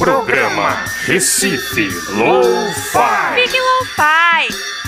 Programa Recife Low-Fi. Fique Lo-Fi.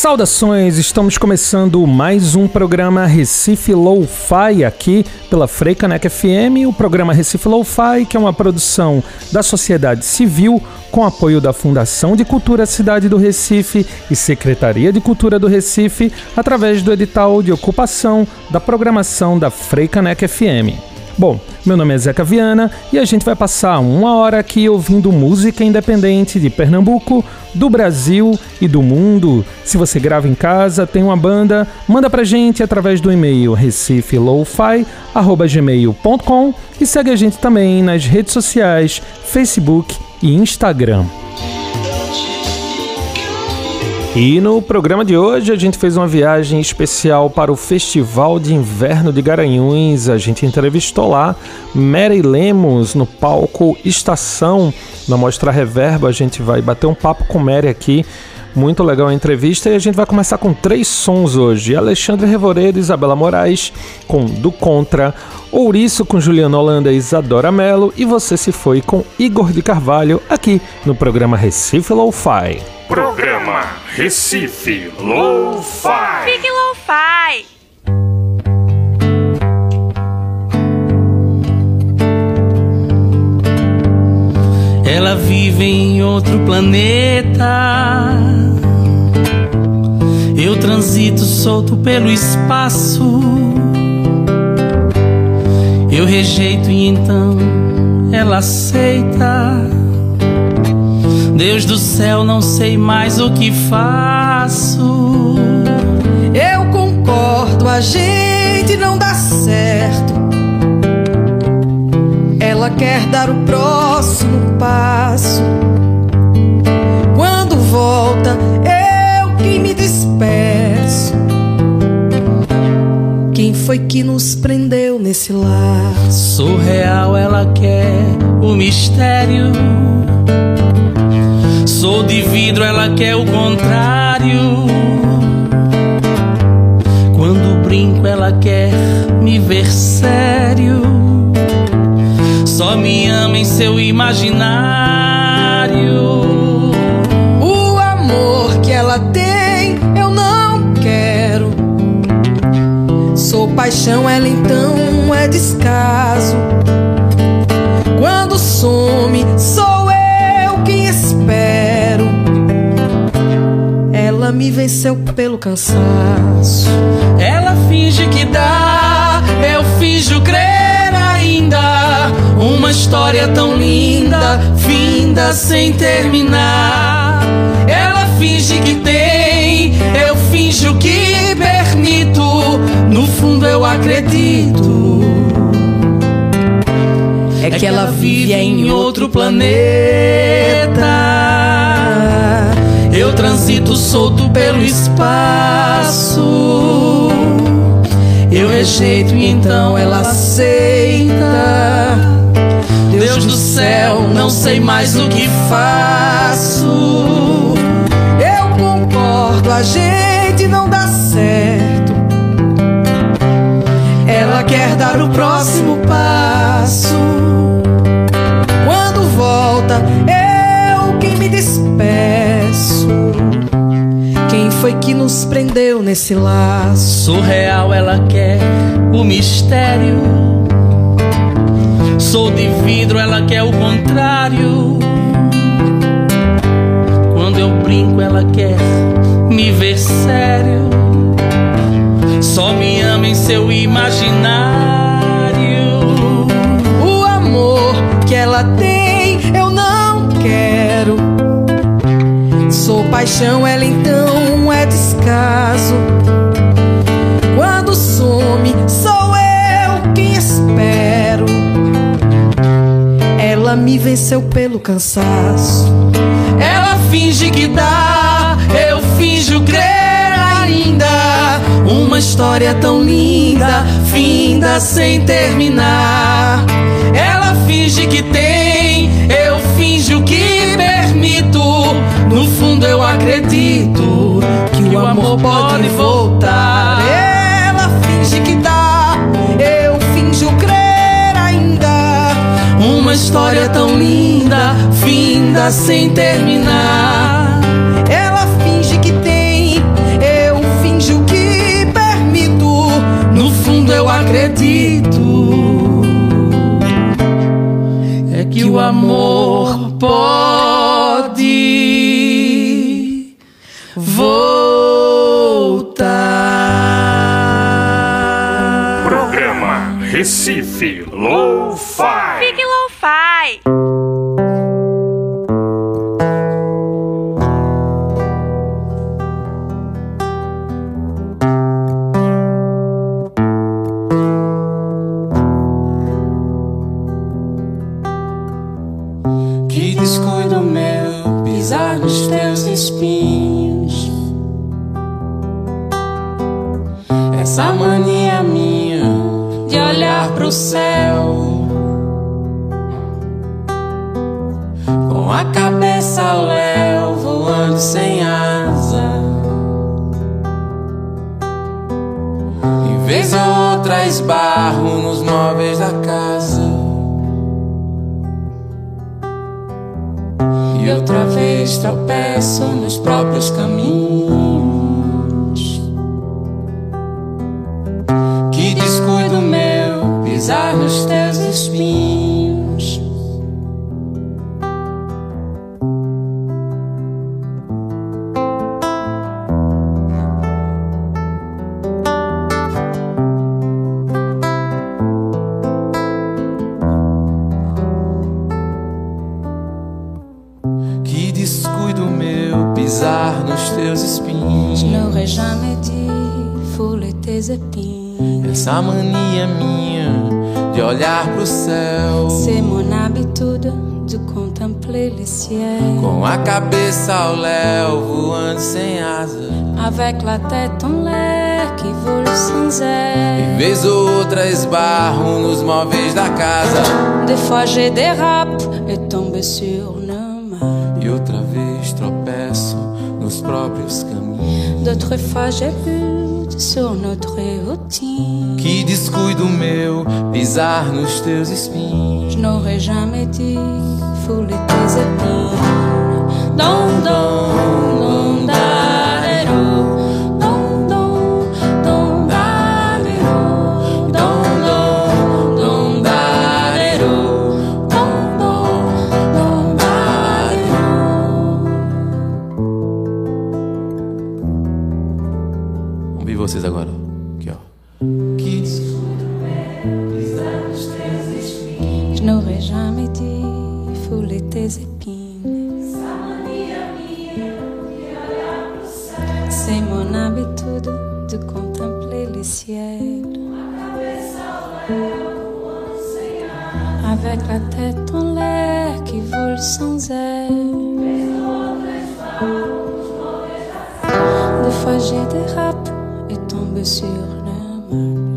Saudações, estamos começando mais um programa Recife Lo-Fi aqui pela Freicanec FM, o programa Recife Lo-Fi, que é uma produção da sociedade civil com apoio da Fundação de Cultura Cidade do Recife e Secretaria de Cultura do Recife, através do edital de ocupação da programação da Freicanec FM. Bom, meu nome é Zeca Viana e a gente vai passar uma hora aqui ouvindo música independente de Pernambuco, do Brasil e do mundo. Se você grava em casa, tem uma banda, manda pra gente através do e-mail recifelowfi@gmail.com e segue a gente também nas redes sociais, Facebook e Instagram. E no programa de hoje a gente fez uma viagem especial para o Festival de Inverno de Garanhuns. A gente entrevistou lá Mary Lemos no palco Estação. Na Mostra Reverbo a gente vai bater um papo com Mary aqui. Muito legal a entrevista e a gente vai começar com três sons hoje. Alexandre Revoredo e Isabela Moraes com Do Contra, Ouriço com Juliana Holanda e Isadora Mello e Você Se Foi com Igor de Carvalho aqui no programa Recife Lo-Fi. Programa Recife Low-Fi. Fique Lo-Fi. Ela vive em outro planeta. Eu transito solto pelo espaço. Eu rejeito e então ela aceita. Deus do céu, não sei mais o que faço. Eu concordo, a gente não dá certo. Ela quer dar o próximo passo. Quando volta, eu que me despeço. Quem foi que nos prendeu nesse laço? Surreal, ela quer o mistério. Sou de vidro, ela quer o contrário. Quando brinco, ela quer me ver sério. Só me ama em seu imaginário. O amor que ela tem, eu não quero. Sou paixão, ela então é descaso. Me venceu pelo cansaço. Ela finge que dá, eu finjo crer ainda. Uma história tão linda, finda sem terminar. Ela finge que tem, eu finjo que permito. No fundo eu acredito. É que ela vive em outro planeta. Eu transito solto pelo espaço. Eu rejeito e então ela aceita. Deus do céu, não sei mais o que faço. Eu concordo, a gente não dá certo. Ela quer dar o próximo passo. Foi que nos prendeu nesse laço? Surreal, ela quer o mistério. Sou de vidro, ela quer o contrário. Quando eu brinco, ela quer me ver sério. Só me ama em seu imaginário. O amor que ela tem, paixão, ela então é descaso. Quando some, sou eu quem espero. Ela me venceu pelo cansaço. Ela finge que dá, eu finjo crer ainda. Uma história tão linda, finda sem terminar. Ela finge que tem, eu finjo que fundo eu acredito que o amor pode voltar. Ela finge que dá, eu finjo crer ainda. Uma história tão linda, finda sem terminar. Ela finge que tem, eu finjo que permito. No fundo eu acredito é que o amor léu voando sem asa. E vez ou outra esbarro nos móveis da casa. E outra vez tropeço nos próprios caminhos. Que descuido meu pisar nos teus espinhos. Olhar pro céu C'est mon habitude de contempler les ciels. com a cabeça ao léu voando sem asa. Avec la tête en l'air qui vole sans E air. vez ou outra esbarro nos móveis da casa. Des fois j'ai dérape et tombe sur nos mains. E outra vez tropeço nos próprios caminhos. D'autres fois j'ai sur notre routine. Que descuido meu pisar nos teus espinhos. Je n'aurais jamais dit fouler tes épines. Don, don, don, Avec la tête en l'air qui vole sans aile. Des fois j'ai dérapé et tombe sur le main.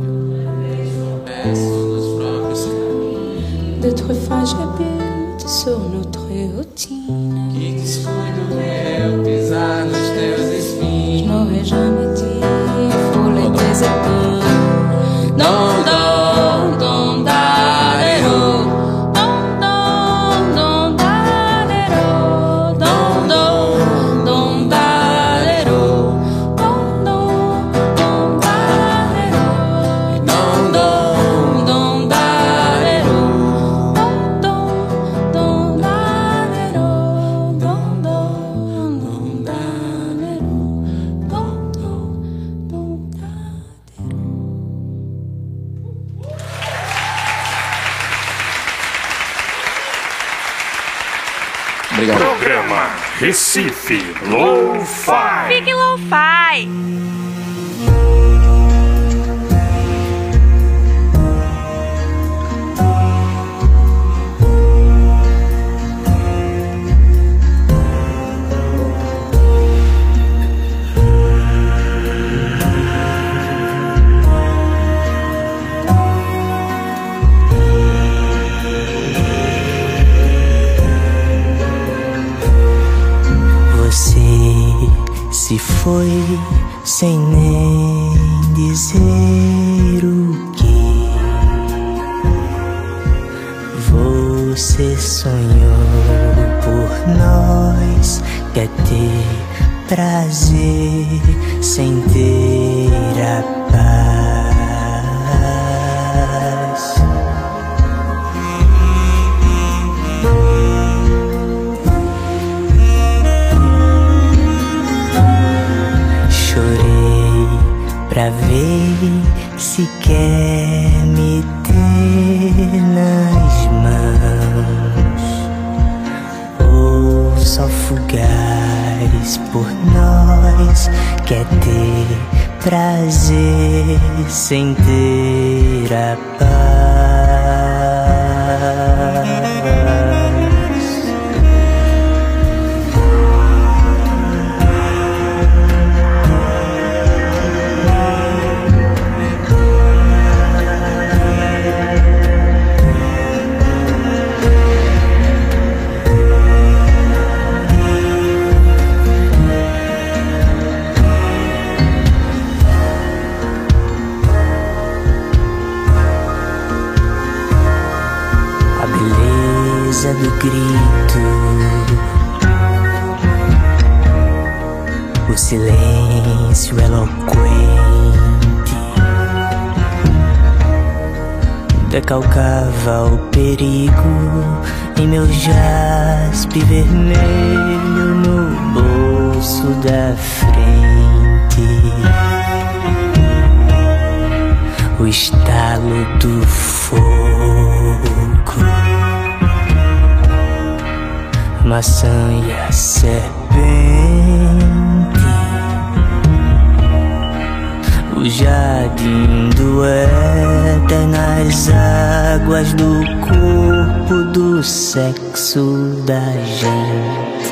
Nem dizer o que você sonhou por nós. Quer ter prazer sem ter a paz. Pra ver se quer me ter nas mãos ou só fugaz por nós quer ter prazer sem ter a paz. Decalcava o perigo em meu jaspe vermelho no bolso da frente. O estalo do fogo, maçã e a serpente, o jardim do éter nas águas do corpo do sexo da gente.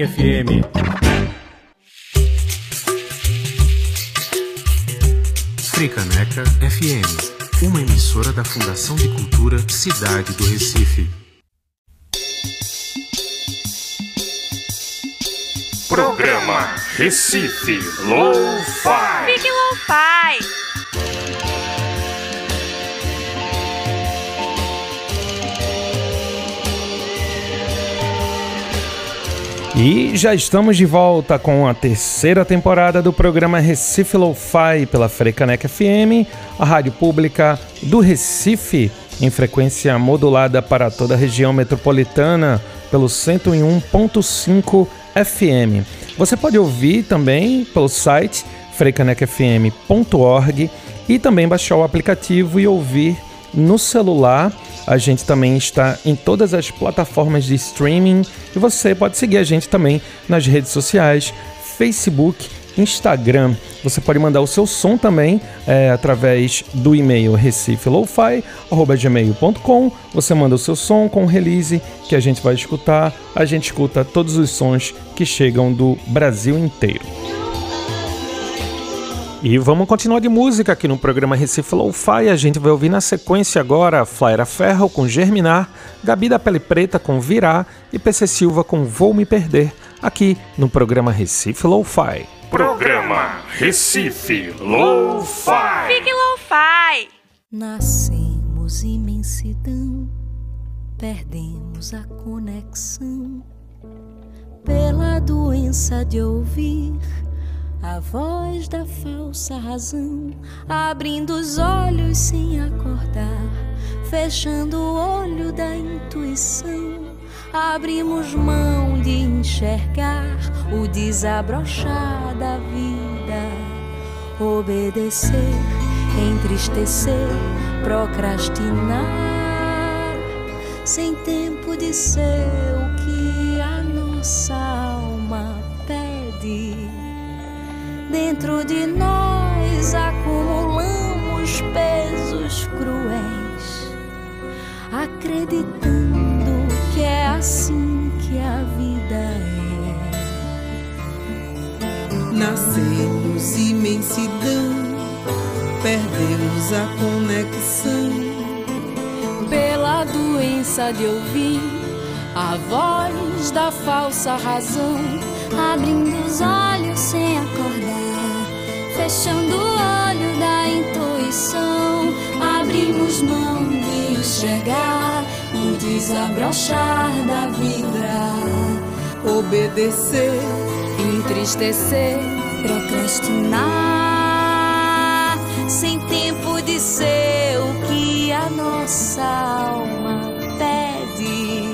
FM. Fricaneca FM, uma emissora da Fundação de Cultura Cidade do Recife. Programa Recife Lo-Fi. E já estamos de volta com a terceira temporada do programa Recife Lo-Fi pela Frecanec FM, a rádio pública do Recife. em frequência modulada para toda a região metropolitana pelo 101.5 FM. Você pode ouvir também pelo site freicanecfm.org e também baixar o aplicativo e ouvir no celular. A gente também está em todas as plataformas de streaming e você pode seguir a gente também nas redes sociais, Facebook, Instagram. Você pode mandar o seu som também é, através do e-mail recifelofi.gmail.com. Você manda o seu som com release que a gente vai escutar. A gente escuta todos os sons que chegam do Brasil inteiro. E vamos continuar de música aqui no programa Recife Lo-Fi. A gente vai ouvir na sequência agora Flaira Ferro com Germinar, Gabi da Pele Preta com Virar e PC Silva com Vou Me Perder, aqui no programa Recife Lo-Fi. Programa Recife Lo-Fi. Fique Lo-Fi. Nascemos imensidão, perdemos a conexão pela doença de ouvir a voz da falsa razão, abrindo os olhos sem acordar, fechando o olho da intuição. Abrimos mão de enxergar o desabrochar da vida, obedecer, entristecer, procrastinar, sem tempo de ser o que a nossa Dentro de nós acumulamos pesos cruéis, acreditando que é assim que a vida é. Nascemos imensidão, perdemos a conexão. Pela doença de ouvir a voz da falsa razão, abrindo os olhos sem acordar, fechando o olho da intuição, abrimos mão de enxergar o desabrochar da vida, Obedecer, entristecer, procrastinar, sem tempo de ser o que a nossa alma pede.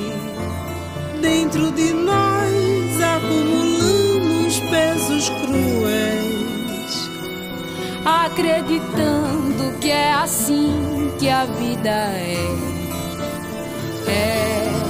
dentro de nós acumulamos acreditando que é assim que a vida é. É.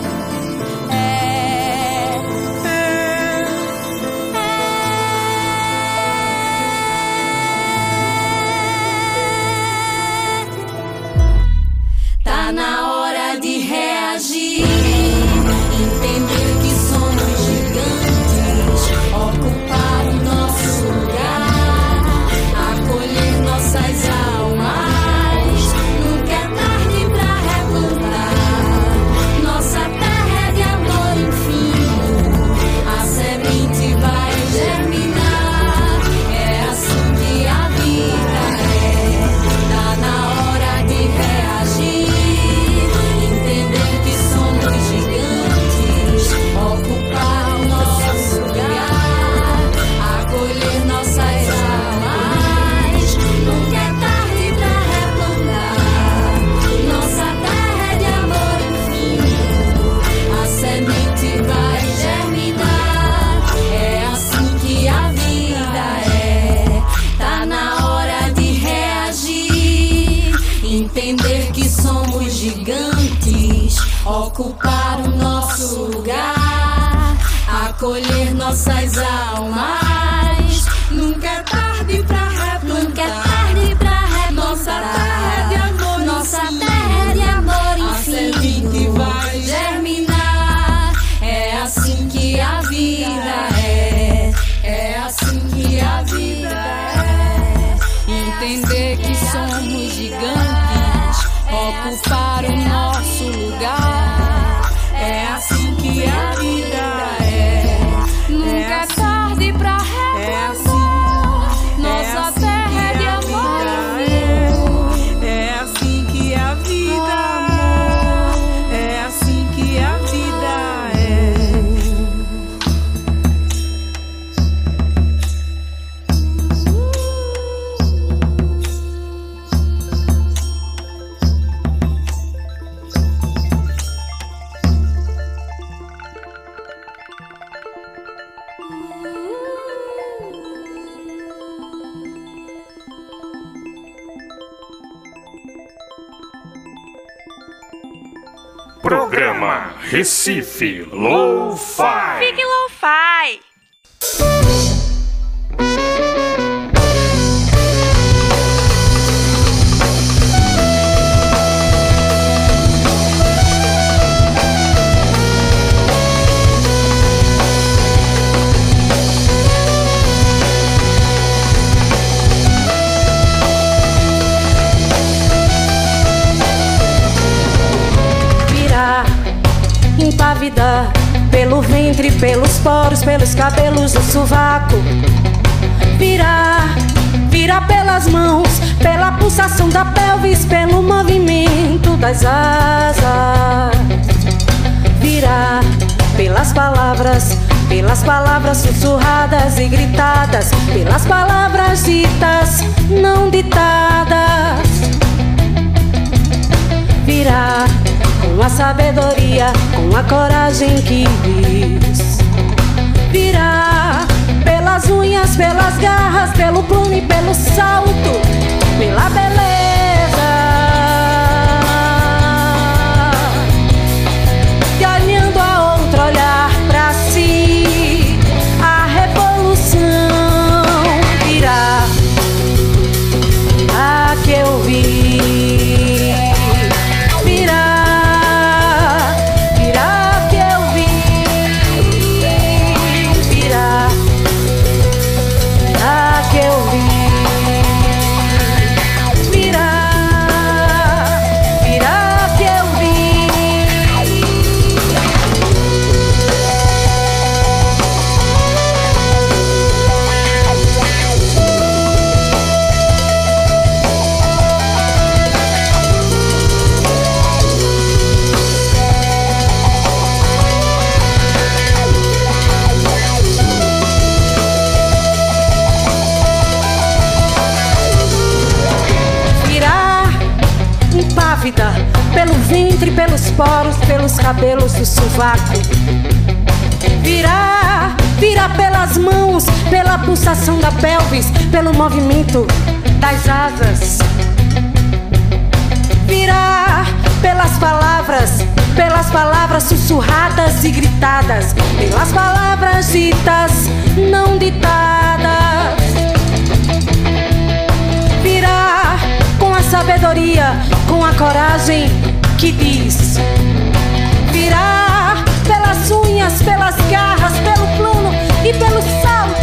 Programa Recife Lo-Fi. Fique lo-fi. Pelos poros, pelos cabelos do sovaco. Virar, virar pelas mãos, pela pulsação da pelvis, pelo movimento das asas. Virar pelas palavras, pelas palavras sussurradas e gritadas, pelas palavras ditas, não ditadas virar com a sabedoria, com a coragem que diz. Pelas unhas, pelas garras, pelo plano e pelo salto, pela beleza. E gritadas, pelas palavras ditas, não ditadas virar com a sabedoria, com a coragem que diz. Virar pelas unhas, pelas garras, pelo plano e pelo salto,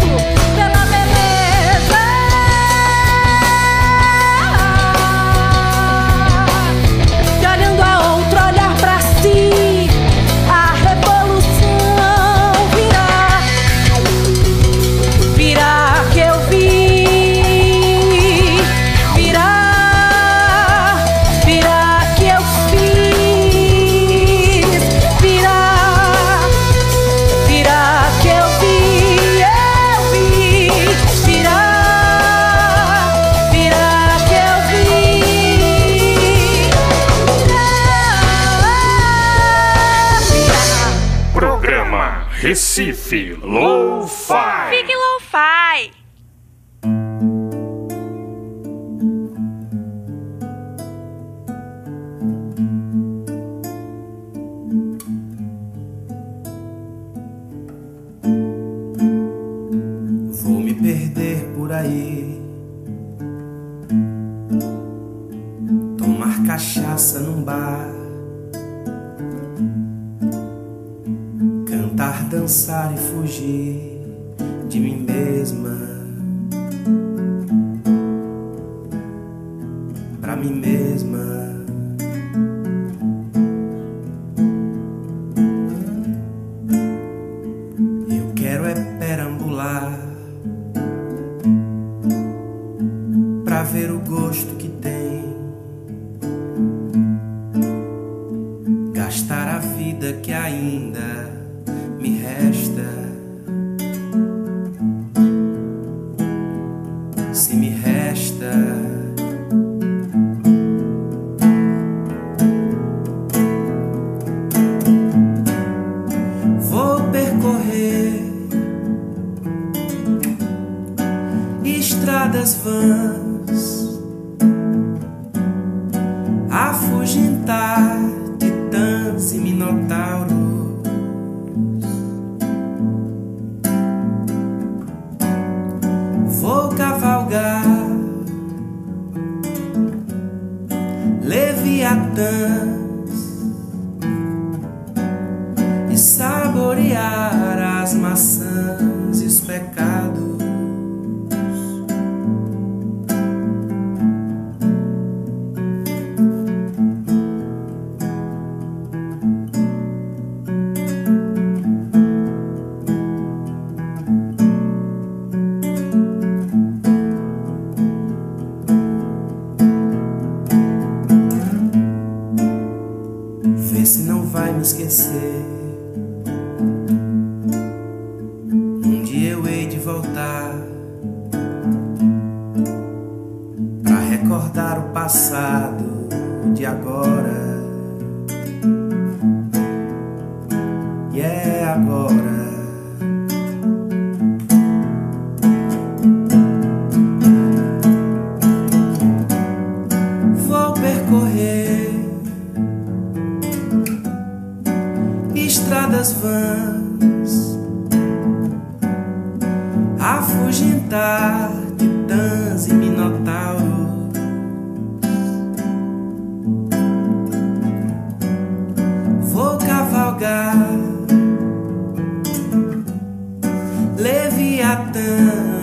Yeah.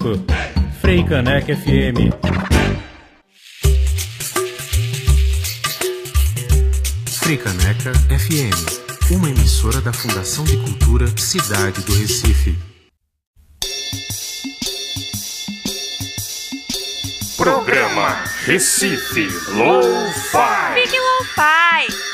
Cinco. Frei Caneca FM. Fricaneca FM, uma emissora da Fundação de Cultura Cidade do Recife. Programa Recife Lo-Fi. Big Lo-Fi.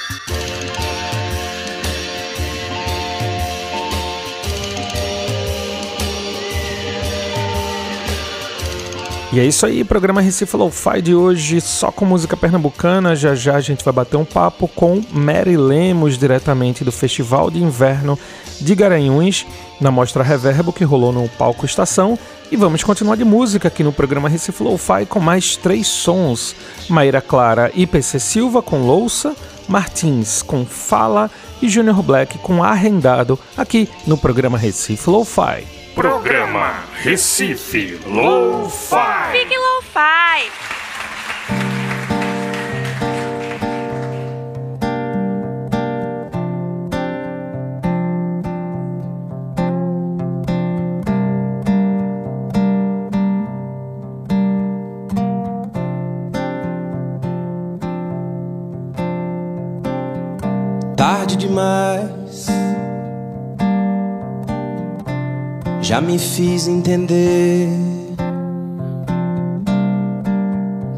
E é isso aí, programa Recife Lo-Fi de hoje, só com música pernambucana. Já já a gente vai bater um papo com Mary Lemos, diretamente do Festival de Inverno de Garanhuns, na mostra Reverbo que rolou no Palco Estação. E vamos continuar de música aqui no programa Recife Lo-Fi com mais três sons: Maíra Clara e PC Silva com Louça, Martins com Fala e Junior Black com Arrendado, aqui no programa Recife Lo-Fi. Programa Recife Lo-Fi. Big Lo-Fi. Demais. Já me fiz entender.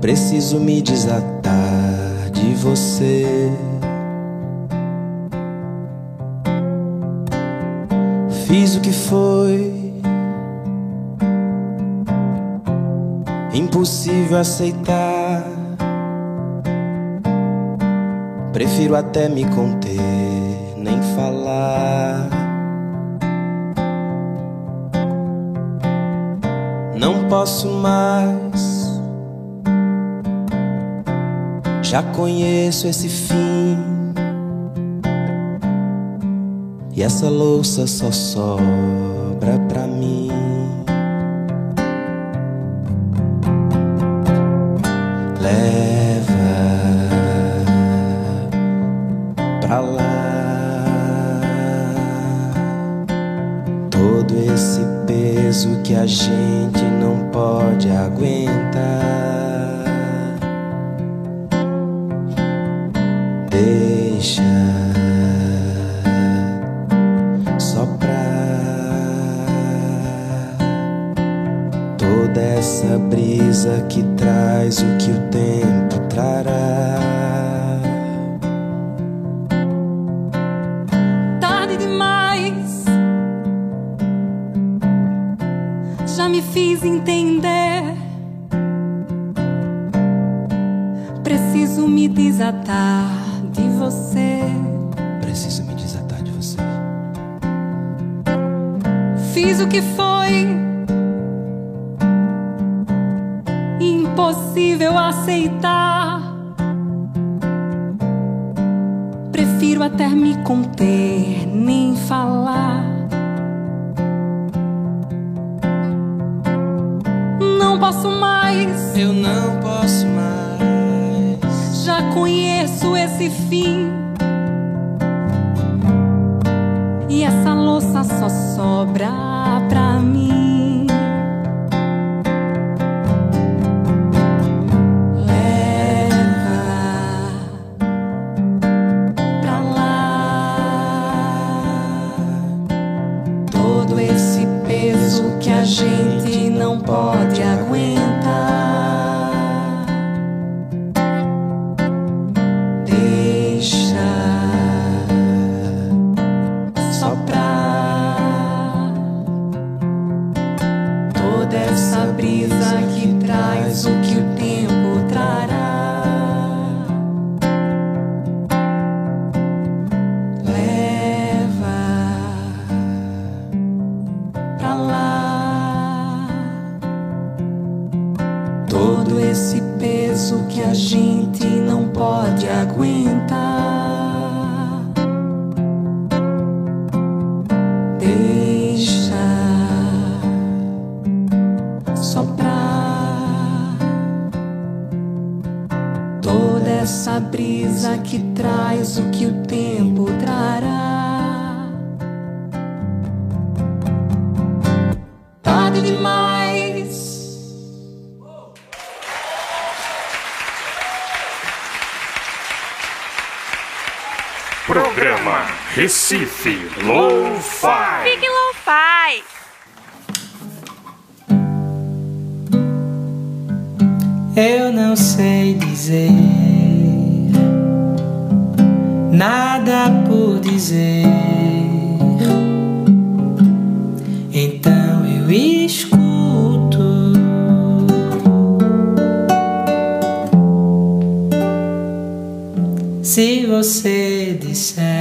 Preciso me desatar de você. Fiz o que foi impossível aceitar. Prefiro até me conter, falar. Não posso mais. Já conheço esse fim. E essa louça só sobra pra mim. 一些。eu não sei dizer nada por dizer. Então eu escuto. Se você disser.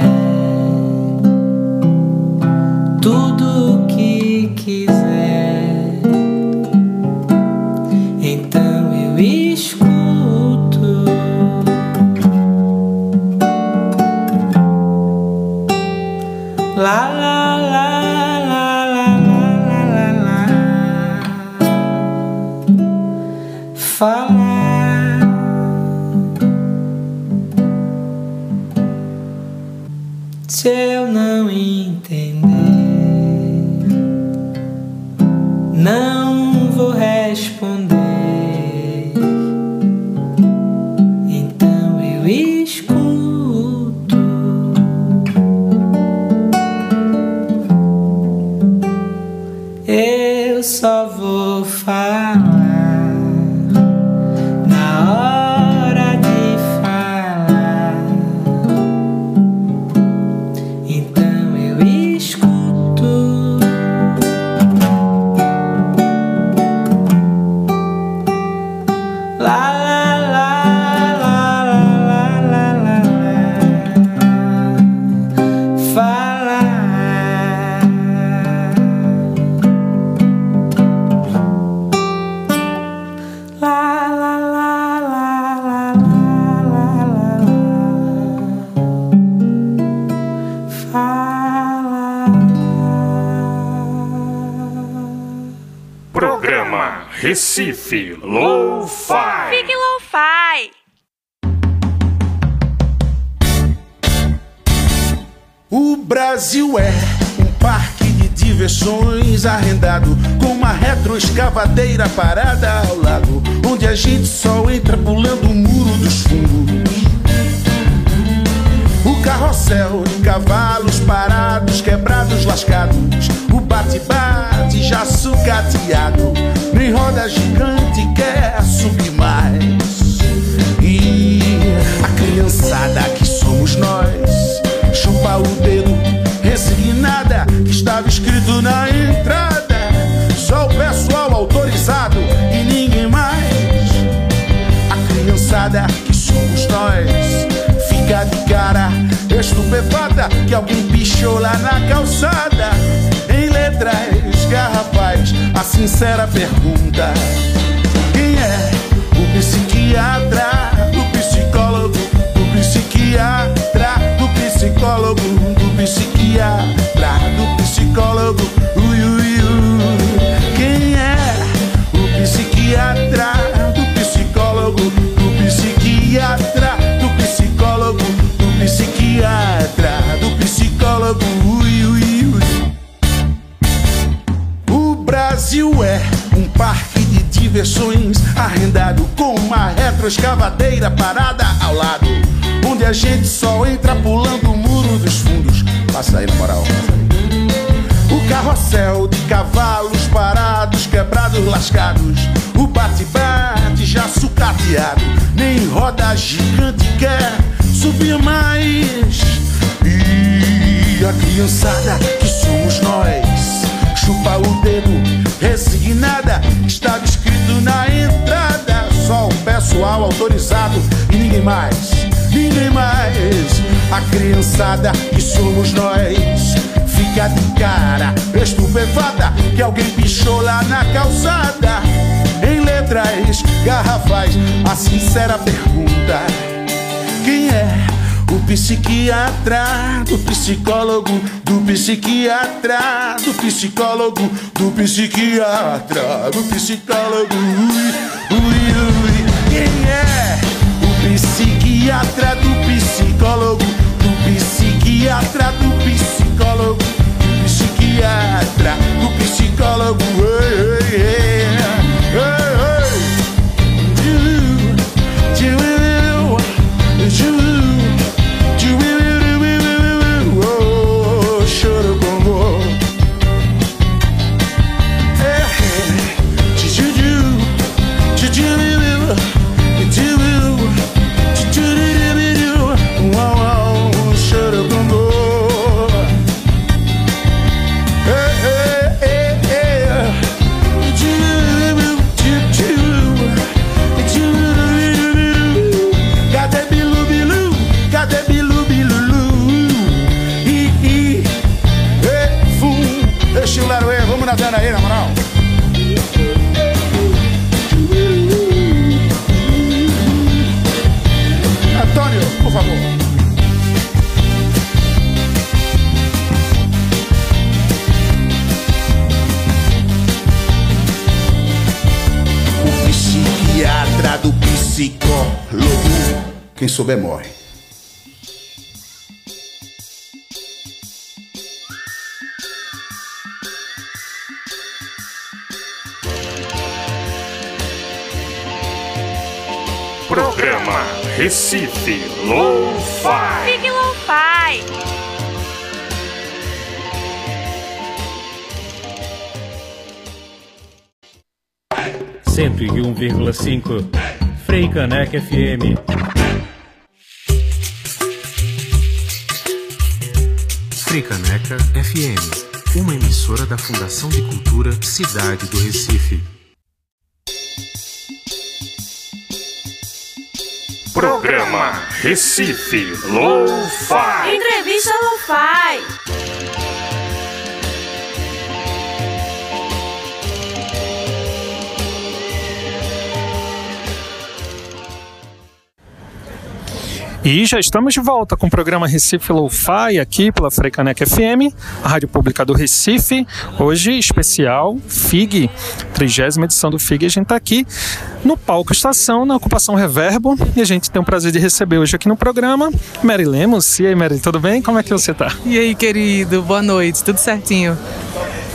galos parados, quebrados, lascados. O bate-bate já sucateado. Nem roda gigante quer subir mais. E a criançada que somos nós chupa o dedo, resignada. Que estava escrito na entrada. Só o pessoal autorizado e ninguém mais. A criançada que somos nós fica de cara estupefada estupefata que alguém pichou lá na calçada. Em letras garrafais, a sincera pergunta: Quem é o psiquiatra, o psicólogo, o psiquiatra, do psicólogo, do psiquiatra, do psicólogo? Ui, ui, ui. Quem é o psiquiatra, Brasil é um parque de diversões arrendado com uma retroescavadeira parada ao lado, onde a gente só entra pulando o muro dos fundos. Passa aí na moral. O carrossel de cavalos parados, quebrados, lascados. O bate-bate já sucateado. Nem roda gigante quer subir mais. E a criançada que somos nós chupa o dedo, resignada. Estava escrito na entrada. Só o pessoal autorizado e ninguém mais, ninguém mais. A criançada que somos nós fica de cara estupefada que alguém pichou lá na calçada. Em letras garrafais, a sincera pergunta: Quem é? Psiquiatra, do psicólogo, do psiquiatra, do psicólogo, do psiquiatra, do psicólogo. Ui, ui, ui. Quem é? O psiquiatra, do psicólogo, do psiquiatra, do psicólogo, do psiquiatra, do psicólogo. Ei, ei. Ei, psiquiatra do psicólogo. Quem souber morre. Programa Recife Lo-Fi. Cento e um vírgula cinco. Frei Caneca FM. Fricaneca FM, uma emissora da Fundação de Cultura Cidade do Recife. Programa Recife Lo-Fi. Entrevista Lo-Fi. E já estamos de volta com o programa Recife Lo-Fi aqui pela Freicanec FM, a rádio pública do Recife. Hoje, especial FIG, 30 edição do FIG. A gente está aqui no palco Estação, na ocupação Reverbo. E a gente tem o prazer de receber hoje aqui no programa Mary Lemos. E aí, Mary, tudo bem? Como é que você está? E aí, querido, boa noite, tudo certinho?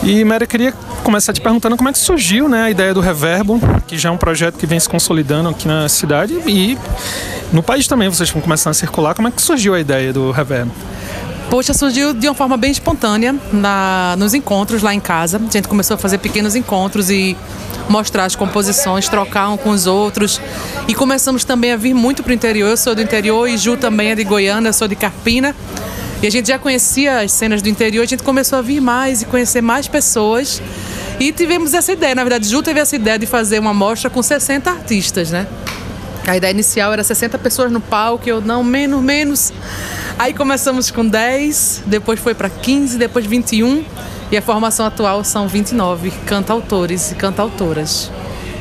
E Mary, queria começar te perguntando como é que surgiu né, a ideia do Reverbo, que já é um projeto que vem se consolidando aqui na cidade e no país também vocês estão começando a circular. Como é que surgiu a ideia do Reverbo? Poxa, surgiu de uma forma bem espontânea na, nos encontros lá em casa. A gente começou a fazer pequenos encontros e mostrar as composições, trocar um com os outros. E começamos também a vir muito para o interior. Eu sou do interior e Ju também é de Goiânia, eu sou de Carpina. E a gente já conhecia as cenas do interior, a gente começou a vir mais e conhecer mais pessoas. E tivemos essa ideia, na verdade, Ju teve essa ideia de fazer uma mostra com 60 artistas, né? A ideia inicial era 60 pessoas no palco, eu não, menos, menos. Aí começamos com 10, depois foi para 15, depois 21 e a formação atual são 29 cantautores e cantautoras.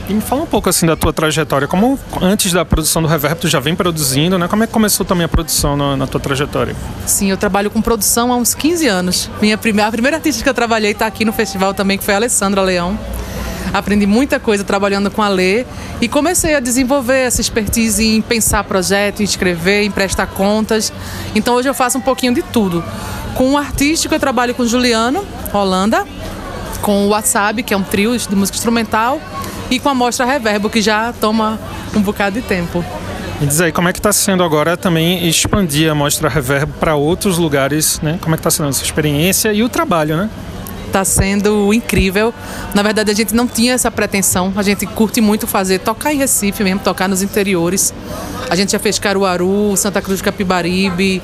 E me fala um pouco assim da tua trajetória. Como antes da produção do Reverb tu já vem produzindo, né? Como é que começou também a produção na, na tua trajetória? Sim, eu trabalho com produção há uns 15 anos. Minha primeira, a primeira artista que eu trabalhei está aqui no festival também, que foi a Alessandra Leão. Aprendi muita coisa trabalhando com a Lê e comecei a desenvolver essa expertise em pensar projeto, em escrever, em prestar contas. Então hoje eu faço um pouquinho de tudo. Com o artístico eu trabalho com Juliano Holanda, com o WhatsApp, que é um trio de música instrumental, e com a mostra Reverbo, que já toma um bocado de tempo. Me diz aí, como é que está sendo agora também expandir a mostra Reverbo para outros lugares, né? Como é que está sendo essa experiência e o trabalho, né? Está sendo incrível. Na verdade, a gente não tinha essa pretensão. A gente curte muito fazer, tocar em Recife mesmo, tocar nos interiores. A gente já fez Caruaru, Santa Cruz de Capibaribe,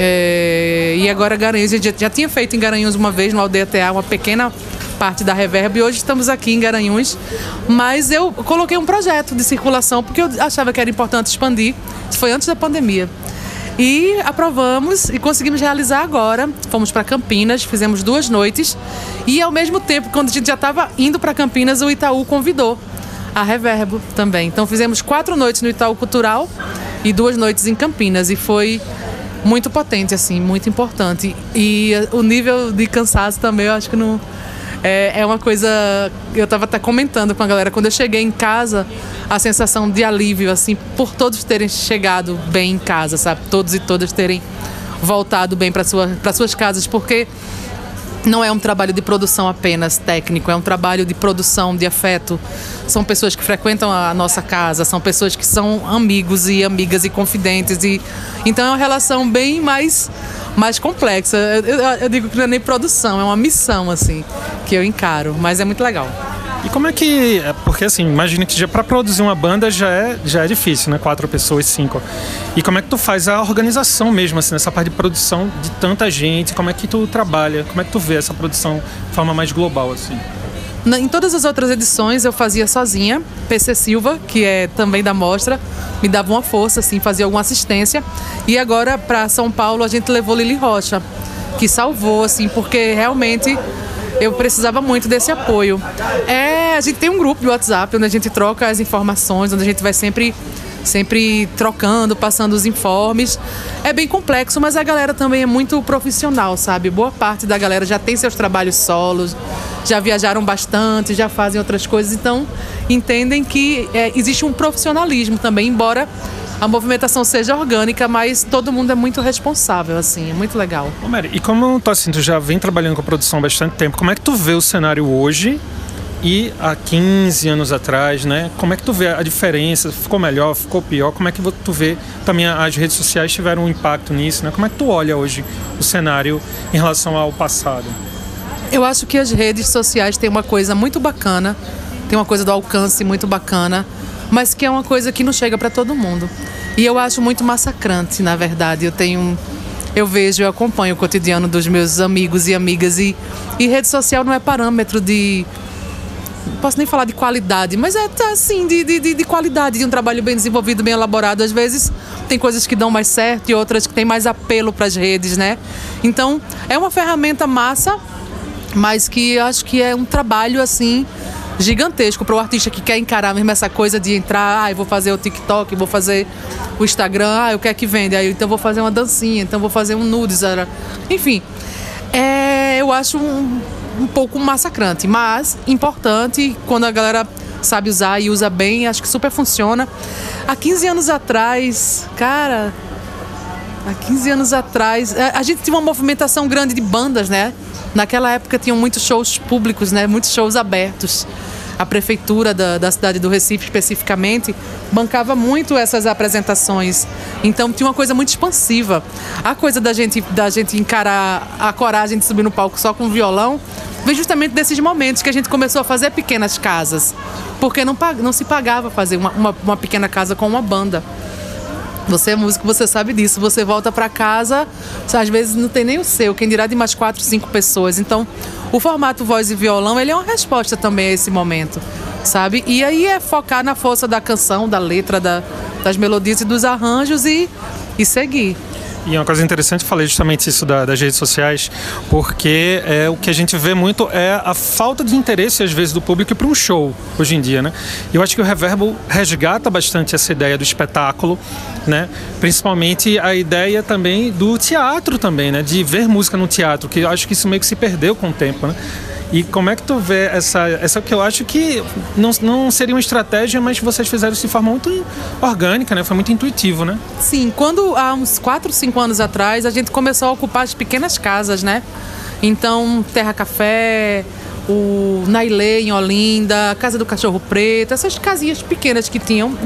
é, e agora Garanhuns, a gente já tinha feito em Garanhuns uma vez, no Aldeia TA, uma pequena parte da Reverb e hoje estamos aqui em Garanhuns. Mas eu coloquei um projeto de circulação porque eu achava que era importante expandir. Isso foi antes da pandemia. E aprovamos e conseguimos realizar agora. Fomos para Campinas, fizemos duas noites. E ao mesmo tempo, quando a gente já estava indo para Campinas, o Itaú convidou a Reverbo também. Então fizemos quatro noites no Itaú Cultural e duas noites em Campinas. E foi muito potente, assim, muito importante. E o nível de cansaço também, eu acho que não. É, é uma coisa. Eu estava até comentando com a galera, quando eu cheguei em casa, a sensação de alívio, assim, por todos terem chegado bem em casa, sabe? Todos e todas terem voltado bem para sua, suas casas, porque não é um trabalho de produção apenas técnico, é um trabalho de produção, de afeto. São pessoas que frequentam a nossa casa, são pessoas que são amigos e amigas e confidentes. E... Então é uma relação bem mais, mais complexa. Eu, eu, digo que não é nem produção, é uma missão, assim, que eu encaro, mas é muito legal. E como é que. É, porque assim, imagina que já para produzir uma banda já é, já é difícil, né? Quatro pessoas, cinco. E como é que tu faz a organização mesmo, assim, nessa parte de produção de tanta gente? Como é que tu trabalha? Como é que tu vê essa produção de forma mais global, assim? Em todas as outras edições eu fazia sozinha. PC Silva, que é também da mostra, me dava uma força, assim, fazia alguma assistência. E agora para São Paulo a gente levou Lili Rocha, que salvou, assim, porque realmente eu precisava muito desse apoio. É, a gente tem um grupo de WhatsApp onde a gente troca as informações, onde a gente vai sempre sempre trocando, passando os informes. É bem complexo, mas a galera também é muito profissional, sabe? Boa parte da galera já tem seus trabalhos solos, já viajaram bastante, já fazem outras coisas, então entendem que é, existe um profissionalismo também, embora a movimentação seja orgânica, mas todo mundo é muito responsável, assim, é muito legal. Ô Mary, e como tu, assim, tu já vem trabalhando com produção há bastante tempo, como é que tu vê o cenário hoje e há 15 anos atrás, né? Como é que tu vê a diferença? Ficou melhor, ficou pior? Como é que tu vê também as redes sociais tiveram um impacto nisso, né? Como é que tu olha hoje o cenário em relação ao passado? Eu acho que as redes sociais têm uma coisa muito bacana, tem uma coisa do alcance muito bacana, mas que é uma coisa que não chega para todo mundo. E eu acho muito massacrante, na verdade. Eu tenho eu vejo, eu acompanho o cotidiano dos meus amigos e amigas e, e rede social não é parâmetro de posso nem falar de qualidade, mas é assim, de, de, de, qualidade, de um trabalho bem desenvolvido, bem elaborado. Às vezes tem coisas que dão mais certo e outras que têm mais apelo para as redes, né? Então, é uma ferramenta massa, mas que acho que é um trabalho assim gigantesco para o artista que quer encarar mesmo essa coisa de entrar, ah, eu vou fazer o TikTok, vou fazer o Instagram, ah, eu quero que vende, aí então vou fazer uma dancinha, então vou fazer um nudes, enfim. É, eu acho um, um pouco massacrante, mas importante quando a galera sabe usar e usa bem, acho que super funciona. Há 15 anos atrás, cara, há 15 anos atrás, é, a gente tinha uma movimentação grande de bandas, né? Naquela época tinham muitos shows públicos, né? Muitos shows abertos. A prefeitura da, da cidade do Recife especificamente bancava muito essas apresentações. Então tinha uma coisa muito expansiva. A coisa da gente, da gente encarar a coragem de subir no palco só com violão vem justamente desses momentos que a gente começou a fazer pequenas casas. Porque não, não se pagava fazer uma, uma, uma pequena casa com uma banda. Você é músico, você sabe disso. Você volta para casa, às vezes não tem nem o seu, quem dirá de mais quatro, cinco pessoas. Então, o formato voz e violão, ele é uma resposta também a esse momento, sabe? E aí é focar na força da canção, da letra, da- das melodias e dos arranjos e, e seguir. E uma coisa interessante, falei justamente isso da- das redes sociais, porque é, o que a gente vê muito é a falta de interesse, às vezes, do público para um show, hoje em dia, né? Eu acho que o Reverbo resgata bastante essa ideia do espetáculo, né? Principalmente a ideia também do teatro também, né? De ver música no teatro, que eu acho que isso meio que se perdeu com o tempo, né? E como é que tu vê essa, essa que eu acho que não, não seria uma estratégia, mas vocês fizeram isso de forma muito orgânica, né? Foi muito intuitivo, né? Sim, quando há uns 4, 5 anos atrás, a gente começou a ocupar as pequenas casas, né? Então, Terra Café, o Nailê em Olinda, Casa do Cachorro Preto, essas casinhas pequenas que tinham,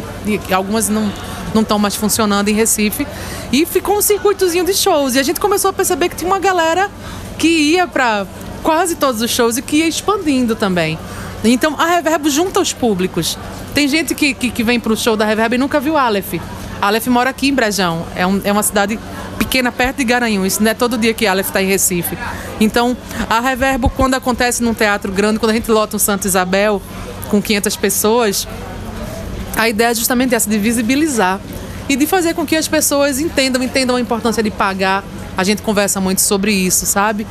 algumas não não estão mais funcionando em Recife, e ficou um circuitozinho de shows. E a gente começou a perceber que tinha uma galera que ia para quase todos os shows e que ia expandindo também. Então a Reverb junta os públicos. Tem gente que, que, que vem pro show da Reverb e nunca viu Aleph. Aleph mora aqui em Brejão. É, um- é uma cidade pequena perto de Garanhuns. Não é todo dia que Aleph está em Recife. Então a Reverbo, quando acontece num teatro grande, quando a gente lota um Santa Isabel com 500 pessoas, a ideia é justamente essa, de visibilizar e de fazer com que as pessoas entendam, entendam a importância de pagar. A gente conversa muito sobre isso, sabe?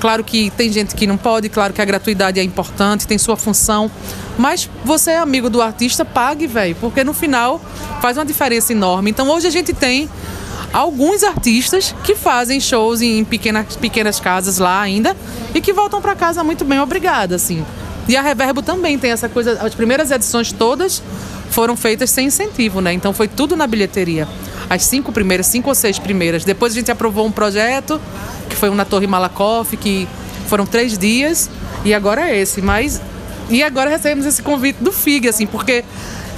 Claro que tem gente que não pode, claro que a gratuidade é importante, tem sua função, mas você é amigo do artista, pague, velho, porque no final faz uma diferença enorme. Então hoje a gente tem alguns artistas que fazem shows em pequenas, pequenas casas lá ainda e que voltam para casa muito bem, obrigada, assim. E a Reverbo também tem essa coisa, as primeiras edições todas foram feitas sem incentivo, né? Então foi tudo na bilheteria. As cinco primeiras, cinco ou seis primeiras. Depois a gente aprovou um projeto, que foi um na Torre Malakoff, que foram três dias, e agora é esse. Mas. E agora recebemos esse convite do FIG, assim, porque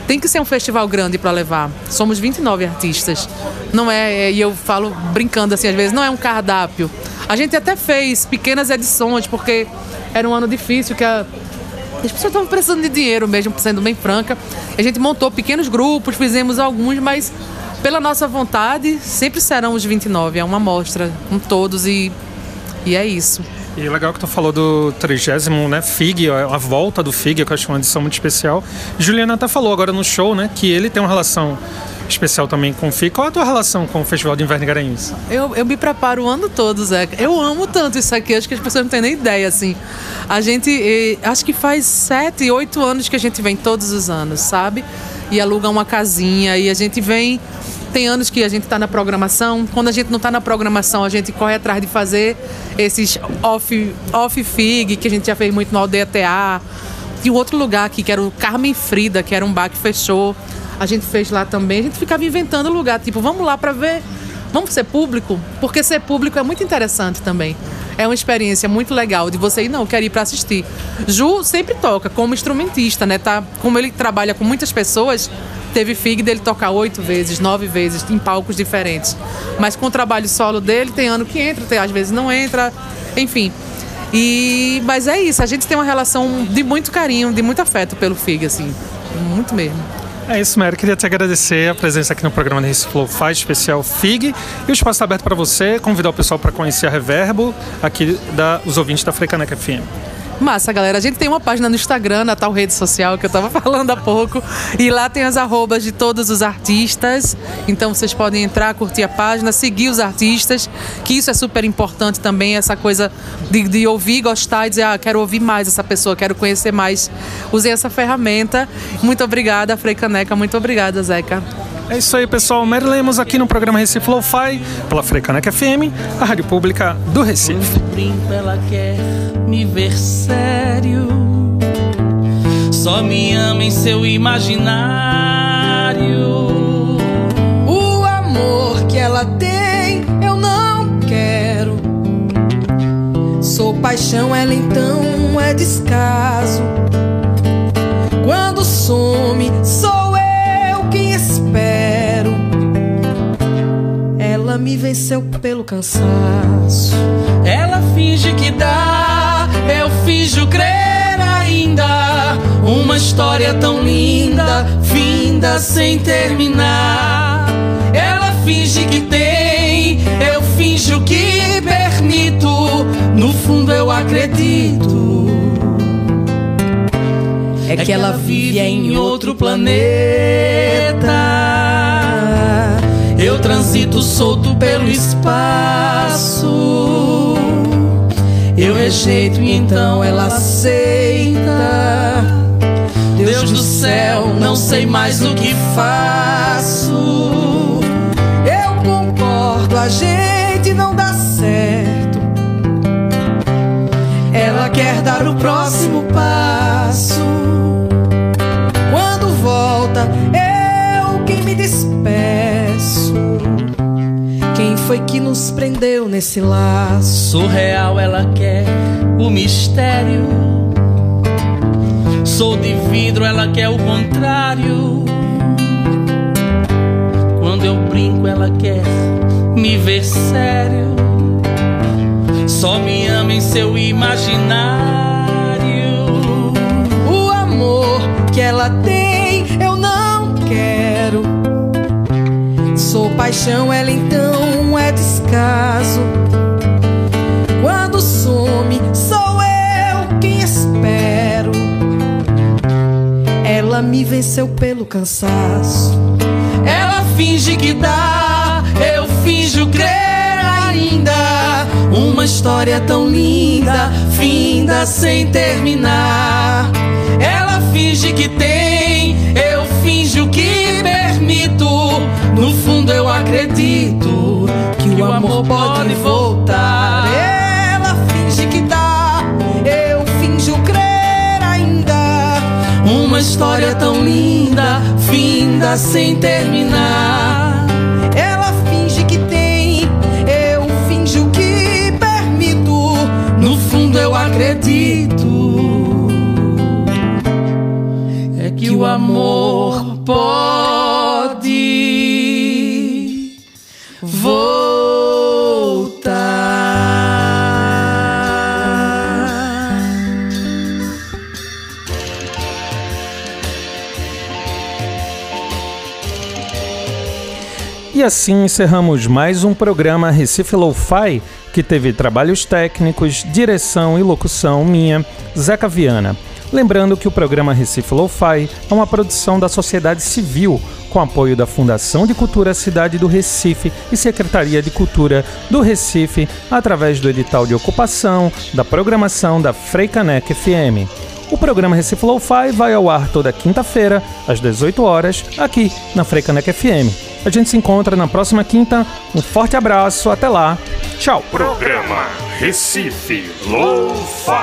tem que ser um festival grande para levar. Somos 29 artistas. Não é, e eu falo brincando assim às vezes, não é um cardápio. A gente até fez pequenas edições, porque era um ano difícil, que a, as pessoas estavam precisando de dinheiro mesmo, sendo bem franca. A gente montou pequenos grupos, fizemos alguns, mas pela nossa vontade, sempre serão os 29. É uma amostra com todos e, e é isso. E legal que tu falou do 30 né, FIG, a volta do FIG, que eu acho uma edição muito especial. Juliana até falou agora no show, né, que ele tem uma relação especial também com o FIG. Qual a tua relação com o Festival de Inverno de Garanhuns? Eu, eu me preparo o ano todo, Zé. Eu amo tanto isso aqui, acho que as pessoas não têm nem ideia, assim. A gente, acho que faz sete, oito anos que a gente vem todos os anos, sabe? E aluga uma casinha e a gente vem. Tem anos que a gente está na programação. Quando a gente não está na programação, a gente corre atrás de fazer esses off, off que a gente já fez muito no Aldeia TA. E o outro lugar aqui, que era o Carmen Frida, que era um bar que fechou. A gente fez lá também. A gente ficava inventando lugar, tipo, vamos lá para ver Vamos ser público? Porque ser público é muito interessante também. É uma experiência muito legal de você ir, não, eu quero ir para assistir. Ju sempre toca como instrumentista, né? Tá, como ele trabalha com muitas pessoas, teve FIG dele tocar oito vezes, nove vezes, em palcos diferentes. Mas com o trabalho solo dele, tem ano que entra, tem, às vezes não entra, enfim. E, mas é isso, a gente tem uma relação de muito carinho, de muito afeto pelo FIG, assim. Muito mesmo. É isso, Mary. Queria te agradecer a presença aqui no programa da Recife Flow Faz especial FIG. E o espaço está aberto para você, convidar o pessoal para conhecer a Reverbo, aqui da, os ouvintes da Frecaneca FM. Massa, galera. A gente tem uma página no Instagram, na tal rede social que eu tava falando há pouco. E lá tem as arrobas de todos os artistas. Então vocês podem entrar, curtir a página, seguir os artistas, que isso é super importante também, essa coisa de, de ouvir, gostar e dizer, ah, quero ouvir mais essa pessoa, quero conhecer mais. Usei essa ferramenta. Muito obrigada, Frei Caneca. Muito obrigada, Zeca. É isso aí, pessoal. Mary Lemos aqui no programa Recife Lo-Fi, pela Frecaneca FM, a rádio pública do Recife. brinco, ela quer me ver sério. Só me ama em seu imaginário. O amor que ela tem, eu não quero. Sou paixão, ela então é descaso. Me venceu pelo cansaço. Ela finge que dá, eu finjo crer ainda. Uma história tão linda, finda sem terminar. Ela finge que tem, eu finjo que permito. No fundo eu acredito. É que ela vive em outro planeta. Eu transito solto pelo espaço. Eu rejeito e então ela aceita. Deus do céu, não sei mais o que faço. Eu concordo, a gente não dá certo. Ela quer dar o próximo passo. Quando volta, eu quem me despeço. Foi que nos prendeu nesse laço? Surreal, ela quer o mistério. Sou de vidro, ela quer o contrário. Quando eu brinco, ela quer me ver sério. Só me ama em seu imaginário. O amor que ela tem, eu não quero. Sou paixão, ela então Quando some, sou eu quem espero. Ela me venceu pelo cansaço. Ela finge que dá, eu finjo crer ainda. Uma história tão linda, finda sem terminar. Ela finge que tem, eu finjo que permito. No fundo eu acredito o amor pode voltar. Ela finge que dá, eu finjo crer ainda. Uma história tão linda, finda sem terminar. Ela finge que tem, eu finjo que permito. No fundo eu acredito é que o amor pode assim encerramos mais um programa Recife Lo-Fi, que teve trabalhos técnicos, direção e locução minha, Zeca Viana. Lembrando que o programa Recife Lo-Fi é uma produção da sociedade civil, com apoio da Fundação de Cultura Cidade do Recife e Secretaria de Cultura do Recife, através do edital de ocupação da programação da Freicanec FM. O programa Recife Lo-Fi vai ao ar toda quinta-feira, às 18 horas, aqui na Freicanec FM. A gente se encontra na próxima quinta. Um forte abraço, até lá. Tchau. Programa Recife Lo-Fi.